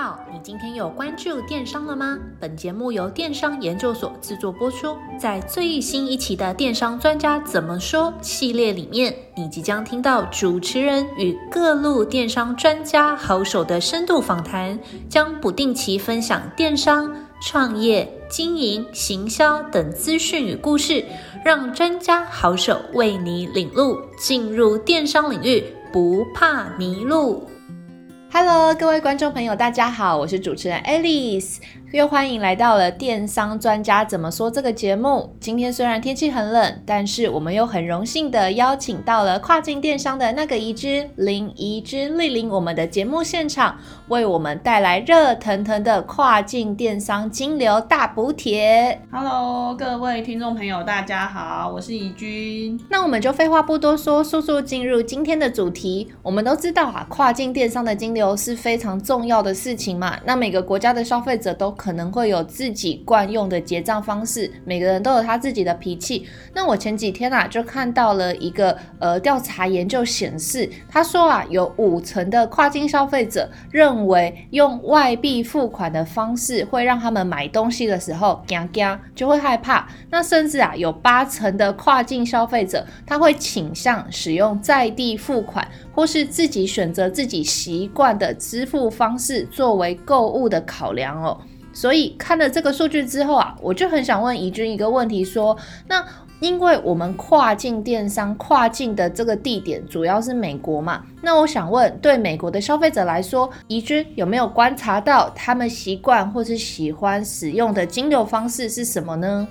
好，你今天有关注电商了吗？本节目由电商研究所制作播出。在最新一期的《电商专家怎么说》系列里面，你即将听到主持人与各路电商专家好手的深度访谈，将不定期分享电商创业、经营、行销等资讯与故事，让专家好手为你领路，进入电商领域不怕迷路。Hello，各位观众朋友，大家好，我是主持人 Alice。又欢迎来到了电商专家怎么说这个节目。今天虽然天气很冷，但是我们又很荣幸的邀请到了跨境电商的那个移之林怡之莅临我们的节目现场，为我们带来热腾腾的跨境电商金流大补贴。Hello，各位听众朋友，大家好，我是怡君。那我们就废话不多说，速速进入今天的主题。我们都知道啊，跨境电商的金流是非常重要的事情嘛。那每个国家的消费者都可能会有自己惯用的结账方式，每个人都有他自己的脾气。那我前几天啊，就看到了一个呃调查研究显示，他说啊，有五成的跨境消费者认为用外币付款的方式会让他们买东西的时候惊惊就会害怕。那甚至啊，有八成的跨境消费者他会倾向使用在地付款，或是自己选择自己习惯的支付方式作为购物的考量哦。所以看了这个数据之后啊，我就很想问怡君一个问题：说，那因为我们跨境电商跨境的这个地点主要是美国嘛，那我想问，对美国的消费者来说，怡君有没有观察到他们习惯或是喜欢使用的金流方式是什么呢？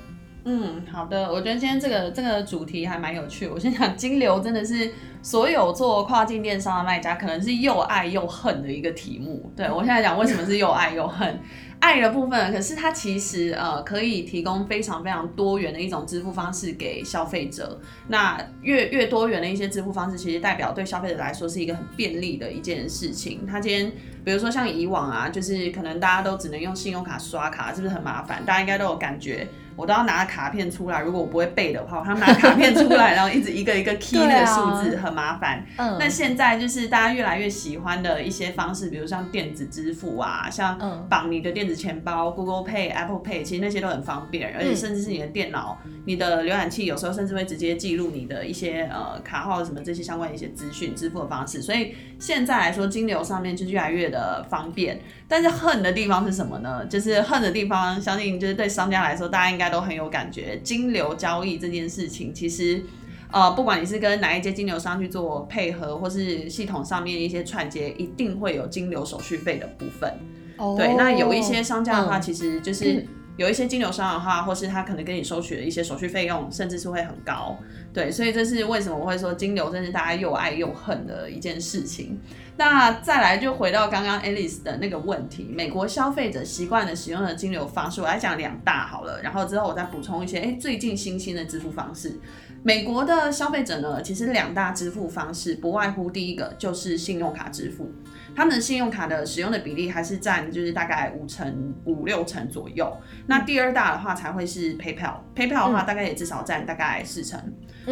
嗯，好的，我觉得今天这个这个主题还蛮有趣。我先讲金流真的是所有做跨境电商的卖家可能是又爱又恨的一个题目。对，我现在讲为什么是又爱又恨。爱的部分，可是它其实呃可以提供非常非常多元的一种支付方式给消费者。那越越多元的一些支付方式，其实代表对消费者来说是一个很便利的一件事情。他今天比如说像以往啊，就是可能大家都只能用信用卡刷卡，是不是很麻烦？大家应该都有感觉。我都要拿卡片出来，如果我不会背的话，我要拿卡片出来，然后一直一个一个 key 那个数字，很麻烦。嗯，那现在就是大家越来越喜欢的一些方式，比如像电子支付啊，像绑你的电子钱包，Google Pay、Apple Pay，其实那些都很方便，而且甚至是你的电脑、你的浏览器，有时候甚至会直接记录你的一些呃卡号什么这些相关的一些资讯，支付的方式。所以现在来说，金流上面就是越来越的方便。但是恨的地方是什么呢？就是恨的地方，相信就是对商家来说，大家应该。都很有感觉，金流交易这件事情，其实，呃，不管你是跟哪一些金流商去做配合，或是系统上面一些串接，一定会有金流手续费的部分。哦，对，那有一些商家的话，其实就是有一些金流商的话，或是他可能跟你收取的一些手续费用，甚至是会很高。对，所以这是为什么我会说金流真是大家又爱又恨的一件事情。那再来就回到刚刚 Alice 的那个问题，美国消费者习惯的使用的金流方式，我来讲两大好了，然后之后我再补充一些，诶，最近新兴的支付方式。美国的消费者呢，其实两大支付方式不外乎第一个就是信用卡支付，他们的信用卡的使用的比例还是占就是大概五成五六成左右。那第二大的话才会是 PayPal，PayPal 的话大概也至少占大概四成。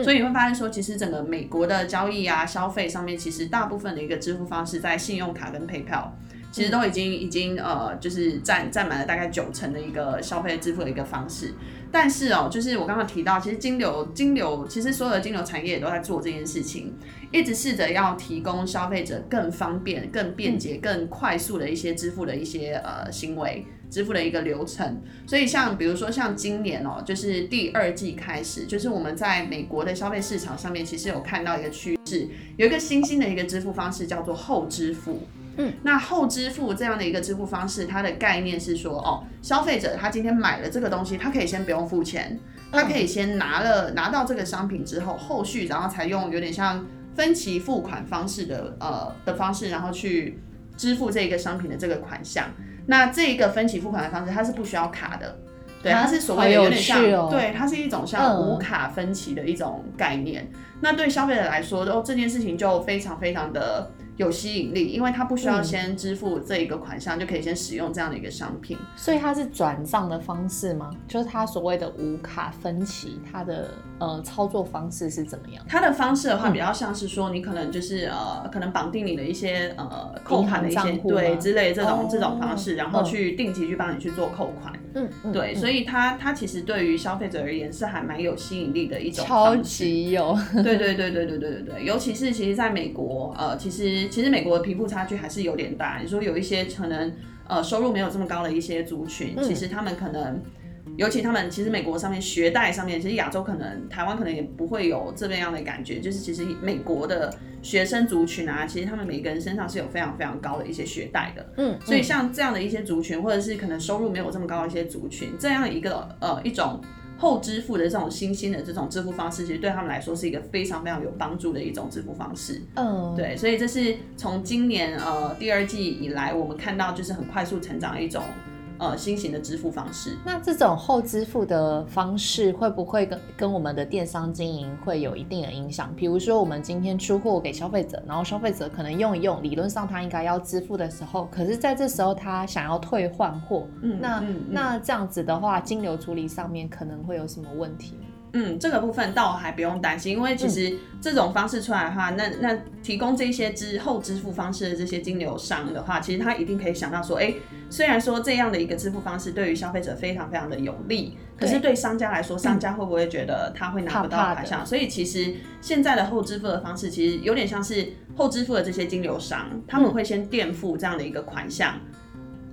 所以你会发现说，其实整个美国的交易啊、消费上面，其实大部分的一个支付方式在信用卡跟 PayPal，其实都已经已经呃，就是占占满了大概九成的一个消费支付的一个方式。但是哦，就是我刚刚提到，其实金流金流，其实所有的金流产业也都在做这件事情，一直试着要提供消费者更方便、更便捷、更快速的一些支付的一些呃行为。支付的一个流程，所以像比如说像今年哦，就是第二季开始，就是我们在美国的消费市场上面，其实有看到一个趋势，有一个新兴的一个支付方式叫做后支付。嗯，那后支付这样的一个支付方式，它的概念是说，哦，消费者他今天买了这个东西，他可以先不用付钱，他可以先拿了拿到这个商品之后，后续然后才用有点像分期付款方式的呃的方式，然后去支付这个商品的这个款项。那这一个分期付款的方式，它是不需要卡的，对，它是所谓的有点像，哦、对，它是一种像无卡分期的一种概念。嗯、那对消费者来说，哦，这件事情就非常非常的有吸引力，因为它不需要先支付这一个款项，嗯、就可以先使用这样的一个商品。所以它是转账的方式吗？就是它所谓的无卡分期，它的呃操作方式是怎么样？它的方式的话，比较像是说，你可能就是、嗯、呃，可能绑定你的一些呃扣款的一些对之类这种、哦、这种方式，然后去定期去帮你去做扣款。嗯，对，嗯、所以它它其实对于消费者而言是还蛮有吸引力的一种方式。超级有。对对对对对对对对，尤其是其实在美国，呃，其实其实美国的贫富差距还是有点大。你说有一些可能呃收入没有这么高的一些族群，嗯、其实他们可能。尤其他们其实美国上面学贷上面，其实亚洲可能台湾可能也不会有这么样的感觉，就是其实美国的学生族群啊，其实他们每个人身上是有非常非常高的一些学贷的，嗯，所以像这样的一些族群，或者是可能收入没有这么高的一些族群，这样一个呃一种后支付的这种新兴的这种支付方式，其实对他们来说是一个非常非常有帮助的一种支付方式，嗯，对，所以这是从今年呃第二季以来，我们看到就是很快速成长的一种。呃，新型的支付方式，那这种后支付的方式会不会跟跟我们的电商经营会有一定的影响？比如说，我们今天出货给消费者，然后消费者可能用一用，理论上他应该要支付的时候，可是在这时候他想要退换货，嗯，那那这样子的话，金流处理上面可能会有什么问题？嗯，这个部分倒还不用担心，因为其实这种方式出来的话，嗯、那那提供这些之后支付方式的这些金流商的话，其实他一定可以想到说，哎，虽然说这样的一个支付方式对于消费者非常非常的有利，可是对商家来说，商家会不会觉得他会拿不到款项？所以其实现在的后支付的方式，其实有点像是后支付的这些金流商，他们会先垫付这样的一个款项。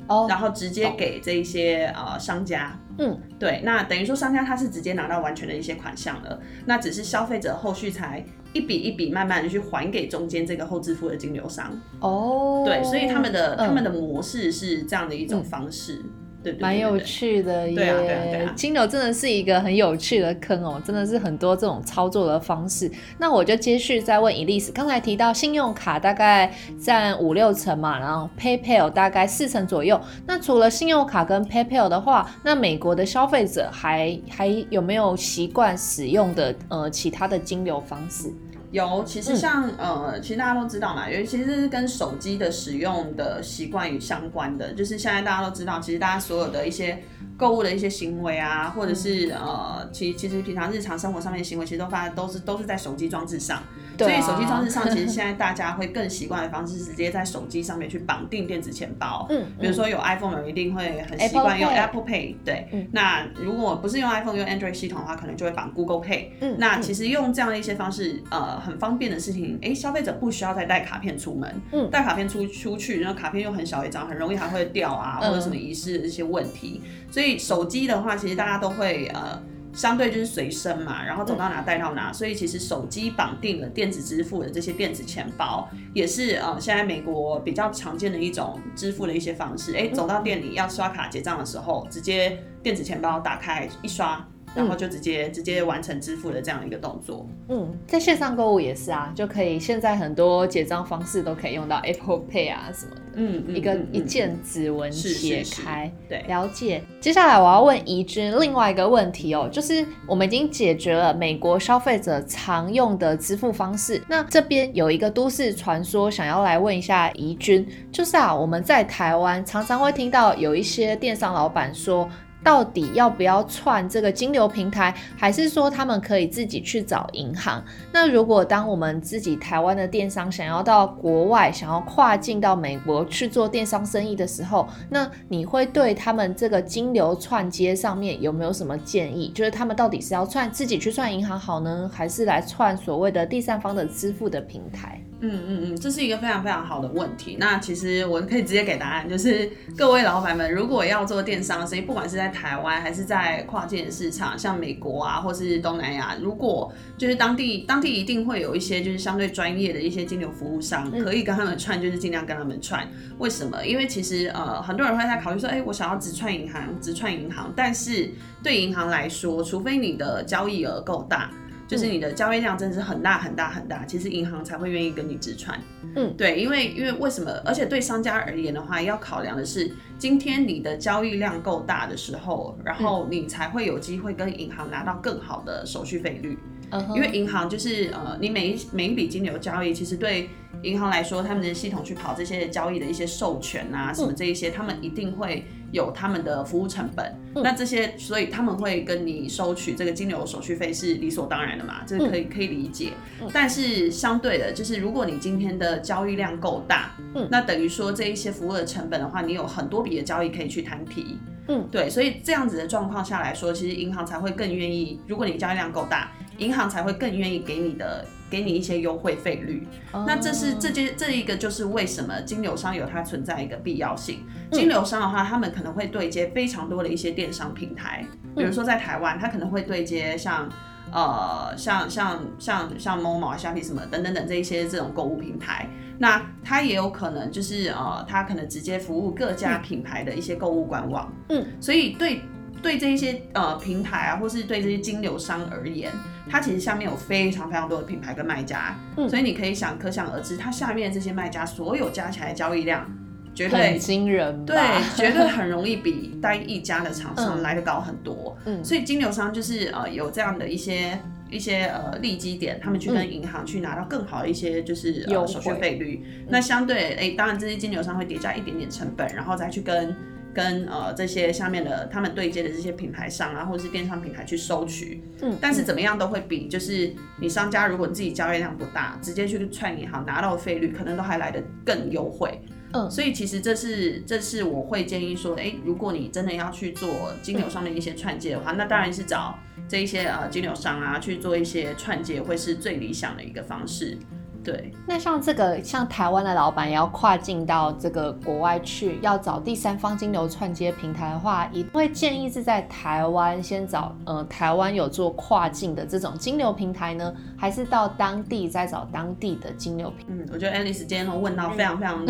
Oh, 然后直接给这一些、oh. 呃商家，嗯，对，那等于说商家他是直接拿到完全的一些款项了，那只是消费者后续才一笔一笔慢慢的去还给中间这个后支付的金流商。哦，oh. 对，所以他们的、嗯、他们的模式是这样的一种方式。嗯蛮有趣的耶，对啊，对啊，对啊，金流真的是一个很有趣的坑哦，真的是很多这种操作的方式。那我就接续再问 Elise，刚才提到信用卡大概占五六成嘛，然后 PayPal 大概四成左右。那除了信用卡跟 PayPal 的话，那美国的消费者还还有没有习惯使用的呃其他的金流方式？有，其实像、嗯、呃，其实大家都知道嘛，尤其是跟手机的使用的习惯与相关的，就是现在大家都知道，其实大家所有的一些。购物的一些行为啊，或者是呃，其其实平常日常生活上面的行为，其实都发都是都是在手机装置上。所以手机装置上，其实现在大家会更习惯的方式是直接在手机上面去绑定电子钱包。嗯。比如说有 iPhone 的人一定会很习惯用 Apple Pay。对。嗯。那如果不是用 iPhone 用 Android 系统的话，可能就会绑 Google Pay。嗯。那其实用这样的一些方式，呃，很方便的事情，哎，消费者不需要再带卡片出门。嗯。带卡片出出去，然后卡片又很小一张，很容易还会掉啊，或者什么遗失的一些问题。所以手机的话，其实大家都会呃，相对就是随身嘛，然后走到哪带到哪。所以其实手机绑定了电子支付的这些电子钱包，也是呃现在美国比较常见的一种支付的一些方式。哎，走到店里要刷卡结账的时候，直接电子钱包打开一刷。然后就直接、嗯、直接完成支付的这样一个动作。嗯，在线上购物也是啊，就可以现在很多结账方式都可以用到 Apple Pay 啊什么的。嗯，一个、嗯、一键指纹解开。对，了解。接下来我要问怡君另外一个问题哦，就是我们已经解决了美国消费者常用的支付方式，那这边有一个都市传说想要来问一下怡君，就是啊，我们在台湾常常会听到有一些电商老板说。到底要不要串这个金流平台，还是说他们可以自己去找银行？那如果当我们自己台湾的电商想要到国外，想要跨境到美国去做电商生意的时候，那你会对他们这个金流串接上面有没有什么建议？就是他们到底是要串自己去串银行好呢，还是来串所谓的第三方的支付的平台？嗯嗯嗯，这是一个非常非常好的问题。那其实我可以直接给答案，就是各位老板们，如果要做电商生意，不管是在台湾还是在跨境市场，像美国啊，或是东南亚，如果就是当地当地一定会有一些就是相对专业的一些金流服务商，可以跟他们串，就是尽量跟他们串。为什么？因为其实呃很多人会在考虑说，哎，我想要直串银行，直串银行，但是对银行来说，除非你的交易额够大。就是你的交易量真的是很大很大很大，其实银行才会愿意跟你直传。嗯，对，因为因为为什么？而且对商家而言的话，要考量的是，今天你的交易量够大的时候，然后你才会有机会跟银行拿到更好的手续费率。嗯，因为银行就是呃，你每一每一笔金流交易，其实对银行来说，他们的系统去跑这些交易的一些授权啊什么这一些，他们一定会。有他们的服务成本，嗯、那这些所以他们会跟你收取这个金流手续费是理所当然的嘛，这个可以、嗯、可以理解。嗯、但是相对的，就是如果你今天的交易量够大，嗯，那等于说这一些服务的成本的话，你有很多笔的交易可以去摊提，嗯，对，所以这样子的状况下来说，其实银行才会更愿意，如果你交易量够大，银行才会更愿意给你的。给你一些优惠费率，oh. 那这是这些这一个就是为什么金流商有它存在一个必要性。嗯、金流商的话，他们可能会对接非常多的一些电商平台，比如说在台湾，他可能会对接像呃像像像像 Momo 啊、虾皮什么等等等这一些这种购物平台。那他也有可能就是呃，他可能直接服务各家品牌的一些购物官网。嗯，所以对。对这些呃平台啊，或是对这些金流商而言，它其实下面有非常非常多的品牌跟卖家，嗯，所以你可以想，可想而知，它下面这些卖家所有加起来的交易量，绝对很惊人，对，绝对很容易比单一家的厂商来的高很多，嗯，所以金流商就是呃有这样的一些一些呃利基点，他们去跟银行去拿到更好的一些就是、呃、手续费率，那相对哎，当然这些金流商会叠加一点点成本，然后再去跟。跟呃这些下面的他们对接的这些品牌商啊，或者是电商平台去收取，嗯，但是怎么样都会比就是你商家如果你自己交易量不大，直接去串银行拿到的费率，可能都还来得更优惠，嗯，所以其实这是这是我会建议说，哎，如果你真的要去做金流上面一些串接的话，那当然是找这一些呃金流商啊去做一些串接，会是最理想的一个方式。对，那像这个像台湾的老板要跨境到这个国外去，要找第三方金流串接平台的话，也会建议是在台湾先找呃台湾有做跨境的这种金流平台呢，还是到当地再找当地的金流平台？嗯，我觉得 Alice 今天都问到非常非常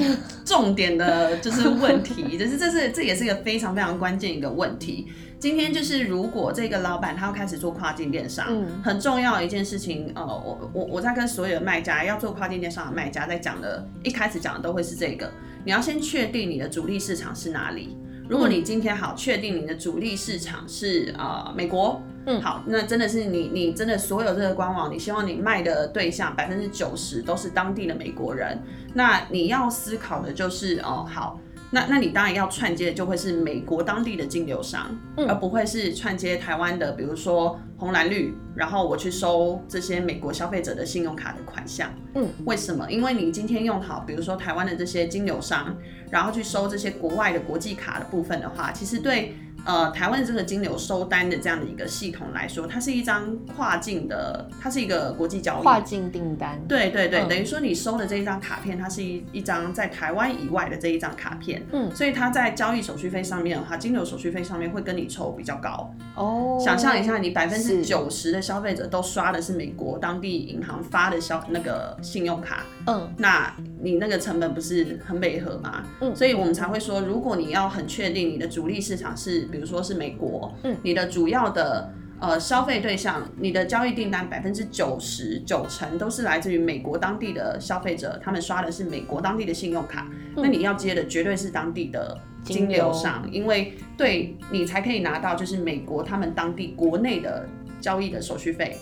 重点的就是问题，就是这是这也是一个非常非常关键一个问题。今天就是，如果这个老板他要开始做跨境电商，嗯、很重要的一件事情，呃，我我我在跟所有的卖家要做跨境电商的卖家在讲的，一开始讲的都会是这个，你要先确定你的主力市场是哪里。如果你今天好确定你的主力市场是呃美国，嗯，好，那真的是你你真的所有这个官网，你希望你卖的对象百分之九十都是当地的美国人，那你要思考的就是哦，好。那那你当然要串接的就会是美国当地的金流商，嗯、而不会是串接台湾的，比如说红蓝绿，然后我去收这些美国消费者的信用卡的款项。嗯，为什么？因为你今天用好，比如说台湾的这些金流商，然后去收这些国外的国际卡的部分的话，其实对。呃，台湾这个金流收单的这样的一个系统来说，它是一张跨境的，它是一个国际交易，跨境订单。对对对，嗯、等于说你收的这一张卡片，它是一一张在台湾以外的这一张卡片。嗯，所以它在交易手续费上面的话，金流手续费上面会跟你抽比较高。哦，想象一下，你百分之九十的消费者都刷的是美国当地银行发的消那个信用卡。嗯，那你那个成本不是很违和吗？嗯，所以我们才会说，如果你要很确定你的主力市场是。比如说是美国，嗯，你的主要的呃消费对象，你的交易订单百分之九十九成都是来自于美国当地的消费者，他们刷的是美国当地的信用卡，嗯、那你要接的绝对是当地的金流商，因为对你才可以拿到就是美国他们当地国内的交易的手续费。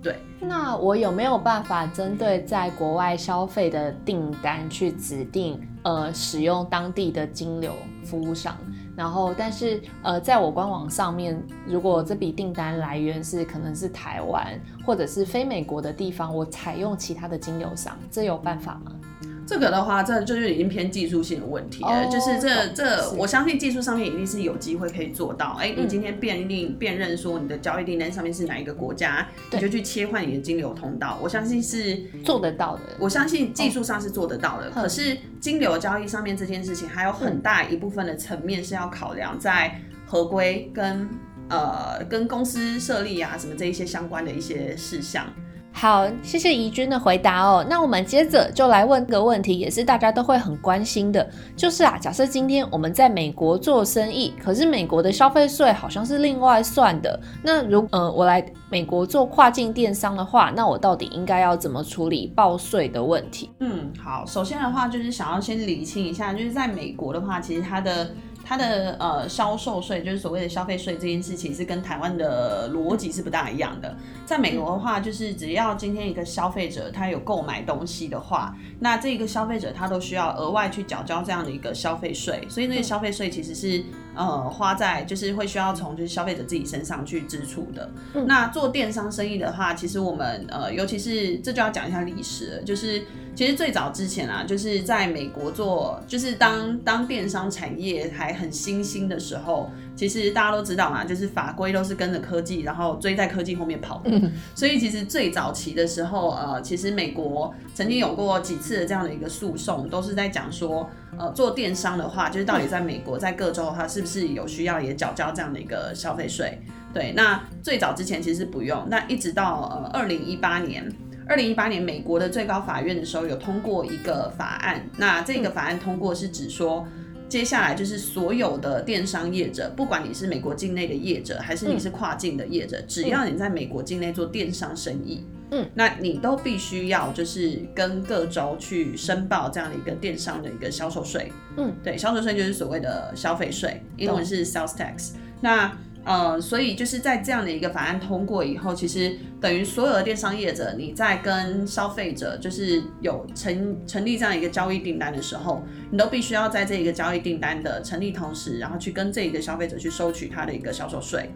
对，那我有没有办法针对在国外消费的订单去指定呃使用当地的金流服务商？然后，但是呃，在我官网上面，如果这笔订单来源是可能是台湾或者是非美国的地方，我采用其他的精油商，这有办法吗？这个的话，这就是已经偏技术性的问题了。Oh, 就是这这，我相信技术上面一定是有机会可以做到。哎，你今天辨认辨认说你的交易订单上面是哪一个国家，你就去切换你的金流通道。我相信是做得到的。我相信技术上是做得到的。Oh. 可是金流交易上面这件事情，还有很大一部分的层面是要考量在合规跟呃跟公司设立啊什么这一些相关的一些事项。好，谢谢怡君的回答哦。那我们接着就来问个问题，也是大家都会很关心的，就是啊，假设今天我们在美国做生意，可是美国的消费税好像是另外算的。那如呃，我来美国做跨境电商的话，那我到底应该要怎么处理报税的问题？嗯，好，首先的话就是想要先理清一下，就是在美国的话，其实它的。它的呃销售税，就是所谓的消费税这件事情，是跟台湾的逻辑是不大一样的。在美国的话，就是只要今天一个消费者他有购买东西的话，那这个消费者他都需要额外去缴交这样的一个消费税，所以那个消费税其实是呃花在就是会需要从就是消费者自己身上去支出的。那做电商生意的话，其实我们呃尤其是这就要讲一下历史了，就是。其实最早之前啊，就是在美国做，就是当当电商产业还很新兴的时候，其实大家都知道嘛，就是法规都是跟着科技，然后追在科技后面跑的。嗯。所以其实最早期的时候，呃，其实美国曾经有过几次的这样的一个诉讼，都是在讲说，呃，做电商的话，就是到底在美国在各州的话，是不是有需要也缴交这样的一个消费税？对，那最早之前其实不用，那一直到呃二零一八年。二零一八年，美国的最高法院的时候有通过一个法案。那这个法案通过是指说，接下来就是所有的电商业者，不管你是美国境内的业者，还是你是跨境的业者，只要你在美国境内做电商生意，嗯，那你都必须要就是跟各州去申报这样的一个电商的一个销售税。嗯，对，销售税就是所谓的消费税，英文是 sales tax。那呃，所以就是在这样的一个法案通过以后，其实等于所有的电商业者，你在跟消费者就是有成成立这样一个交易订单的时候，你都必须要在这一个交易订单的成立同时，然后去跟这一个消费者去收取他的一个销售税。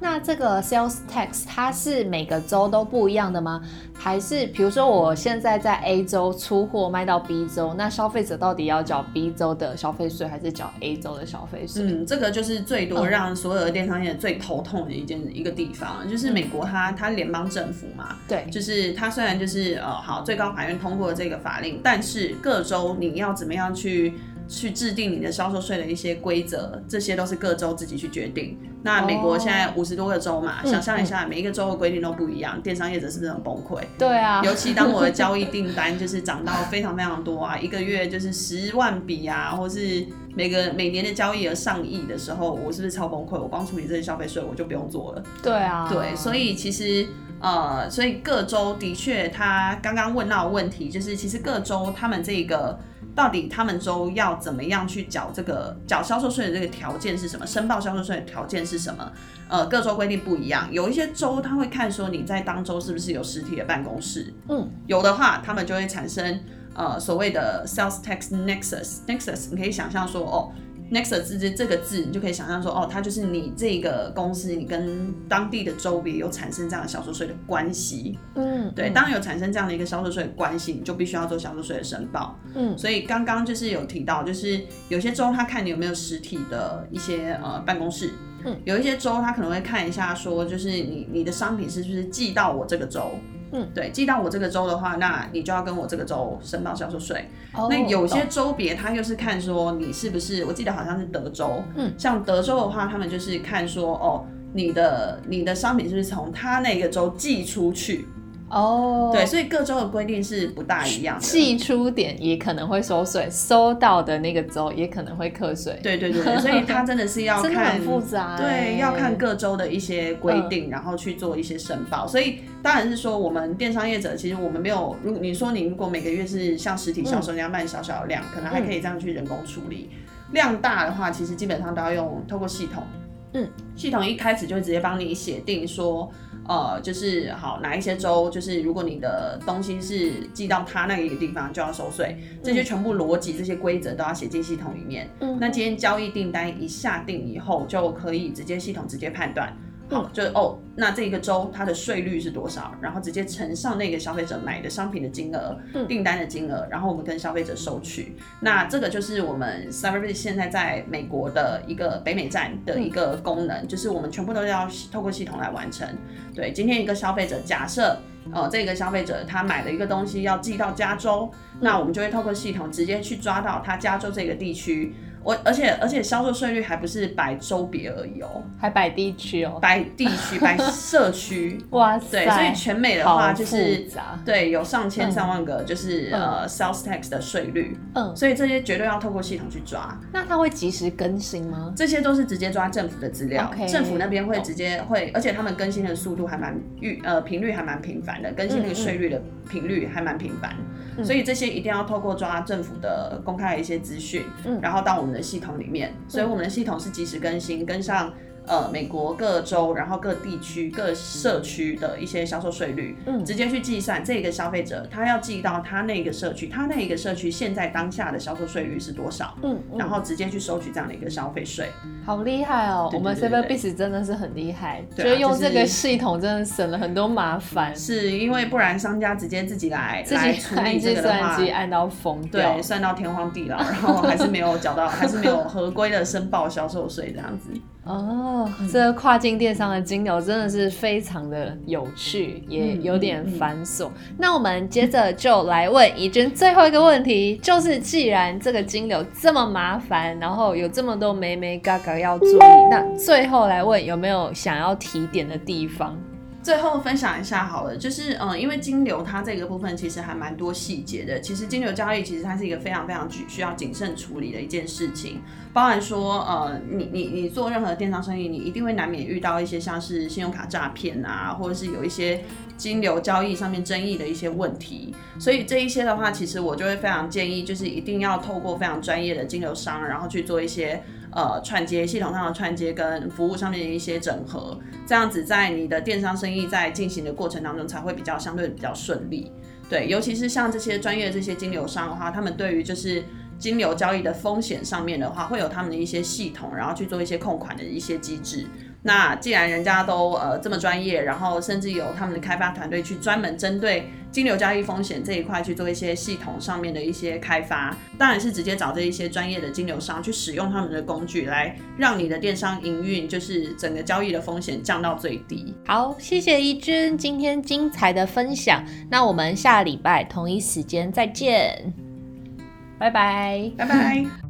那这个 sales tax 它是每个州都不一样的吗？还是比如说我现在在 A 州出货卖到 B 州，那消费者到底要缴 B 州的消费税，还是缴 A 州的消费税？嗯，这个就是最多让所有的电商业最头痛的一件一个地方，就是美国它它联邦政府嘛，对，就是它虽然就是呃好最高法院通过了这个法令，但是各州你要怎么样去去制定你的销售税的一些规则，这些都是各州自己去决定。那美国现在五十多个州嘛，哦、想象一下，每一个州的规定都不一样，嗯、电商业者是不是很崩溃？对啊，尤其当我的交易 订单就是涨到非常非常多啊，一个月就是十万笔啊，或是每个每年的交易额上亿的时候，我是不是超崩溃？我光处理这些消费税，我就不用做了。对啊，对，所以其实呃，所以各州的确，他刚刚问到的问题就是，其实各州他们这个。到底他们州要怎么样去缴这个缴销售税的这个条件是什么？申报销售税的条件是什么？呃，各州规定不一样，有一些州他会看说你在当州是不是有实体的办公室，嗯，有的话他们就会产生呃所谓的 sales tax nexus nexus，你可以想象说哦。Nexus 字这这个字，你就可以想象说，哦，它就是你这个公司，你跟当地的州别有产生这样的销售税的关系。嗯，对，当然有产生这样的一个销售税的关系，你就必须要做销售税的申报。嗯，所以刚刚就是有提到，就是有些州他看你有没有实体的一些呃办公室。嗯，有一些州他可能会看一下说，就是你你的商品是不是寄到我这个州。嗯，对，寄到我这个州的话，那你就要跟我这个州申报销售税。Oh, 那有些州别，他又是看说你是不是，我记得好像是德州。嗯，像德州的话，他们就是看说，哦，你的你的商品是不是从他那个州寄出去。哦，oh, 对，所以各州的规定是不大一样的。寄出点也可能会收税，收到的那个州也可能会课税。对对对，所以它真的是要 看，很复杂。对，要看各州的一些规定，嗯、然后去做一些申报。所以当然是说，我们电商业者其实我们没有，如果你说你如果每个月是像实体销售那样卖小小的量，嗯、可能还可以这样去人工处理。嗯、量大的话，其实基本上都要用透过系统。嗯，系统一开始就直接帮你写定说。呃，就是好哪一些州，就是如果你的东西是寄到他那一个地方，就要收税，这些全部逻辑、这些规则都要写进系统里面。那今天交易订单一下定以后，就可以直接系统直接判断。好，就哦，那这个州它的税率是多少？然后直接乘上那个消费者买的商品的金额，订单的金额，然后我们跟消费者收取。那这个就是我们 Cyberbit 现在在美国的一个北美站的一个功能，就是我们全部都要透过系统来完成。对，今天一个消费者假设，呃，这个消费者他买了一个东西要寄到加州，那我们就会透过系统直接去抓到他加州这个地区。我而且而且销售税率还不是摆州别而已哦，还摆地区哦，摆地区摆社区，哇塞！对，所以全美的话就是对有上千上万个就是、嗯、呃 sales tax 的税率，嗯，所以这些绝对要透过系统去抓。那它会及时更新吗？这些都是直接抓政府的资料，Okay, 政府那边会直接会，懂而且他们更新的速度还蛮预呃频率还蛮频繁的，更新那个税率的频率还蛮频繁，嗯嗯，所以这些一定要透过抓政府的公开的一些资讯，嗯，然后到我们。们的系统里面，所以我们的系统是及时更新，跟上。呃，美国各州，然后各地区、各社区的一些销售税率，嗯，直接去计算这个消费者他要寄到他那个社区，他那一个社区现在当下的销售税率是多少，嗯，嗯，然后直接去收取这样的一个消费税，好厉害哦！对对对对，我们 Cyberbiz 真的是很厉害，觉得用这个系统真的省了很多麻烦，是因为不然商家直接自己来自己处理这个的话，按到疯掉，对，算到天荒地老，然后还是没有缴到，还是没有合规的申报销售税这样子。哦，这个跨境电商的金流真的是非常的有趣，也有点繁琐。嗯嗯嗯、那我们接着就来问怡君最后一个问题，就是既然这个金流这么麻烦，然后有这么多眉眉嘎嘎要注意，那最后来问有没有想要提点的地方？最后分享一下好了，就是嗯，因为金流它这个部分其实还蛮多细节的。其实金流交易其实它是一个非常非常需要谨慎处理的一件事情，包含说呃，你你你做任何电商生意，你一定会难免遇到一些像是信用卡诈骗啊，或者是有一些金流交易上面争议的一些问题。所以这一些的话，其实我就会非常建议，就是一定要透过非常专业的金流商，然后去做一些。呃，串接系统上的串接跟服务上面的一些整合，这样子在你的电商生意在进行的过程当中才会比较相对比较顺利。对，尤其是像这些专业这些金流商的话，他们对于就是金流交易的风险上面的话，会有他们的一些系统，然后去做一些控款的一些机制。那既然人家都呃这么专业，然后甚至有他们的开发团队去专门针对金流交易风险这一块去做一些系统上面的一些开发，当然是直接找这一些专业的金流商去使用他们的工具，来让你的电商营运就是整个交易的风险降到最低。好，谢谢一君今天精彩的分享，那我们下礼拜同一时间再见，拜拜，拜拜。